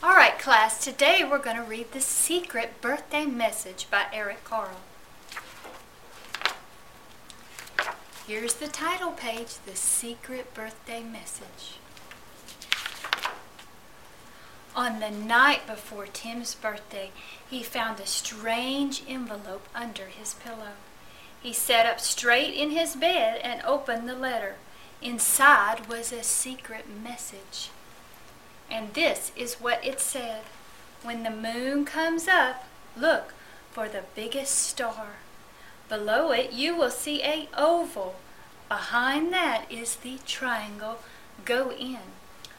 All right, class, today we're going to read The Secret Birthday Message by Eric Carle. Here's the title page The Secret Birthday Message. On the night before Tim's birthday, he found a strange envelope under his pillow. He sat up straight in his bed and opened the letter. Inside was a secret message. And this is what it said When the moon comes up, look for the biggest star. Below it, you will see a oval. Behind that is the triangle. Go in.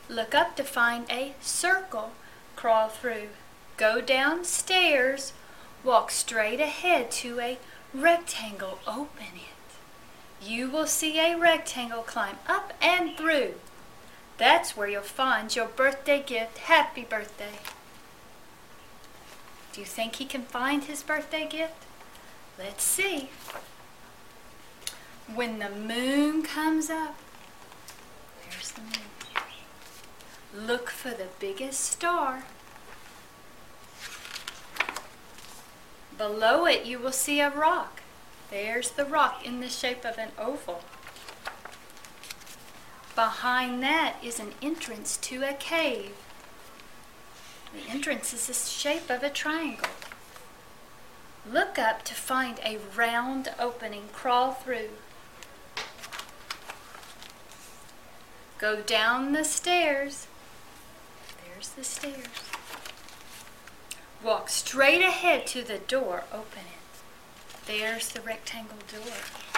Look up to find a circle. Crawl through. Go downstairs. Walk straight ahead to a rectangle. Open it. You will see a rectangle. Climb up and through. That's where you'll find your birthday gift. Happy birthday. Do you think he can find his birthday gift? Let's see. When the moon comes up, there's the moon. Look for the biggest star. Below it, you will see a rock. There's the rock in the shape of an oval. Behind that is an entrance to a cave. The entrance is the shape of a triangle. Look up to find a round opening. Crawl through. Go down the stairs. There's the stairs. Walk straight ahead to the door. Open it. There's the rectangle door.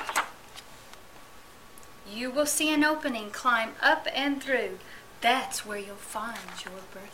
You will see an opening. Climb up and through. That's where you'll find your birthday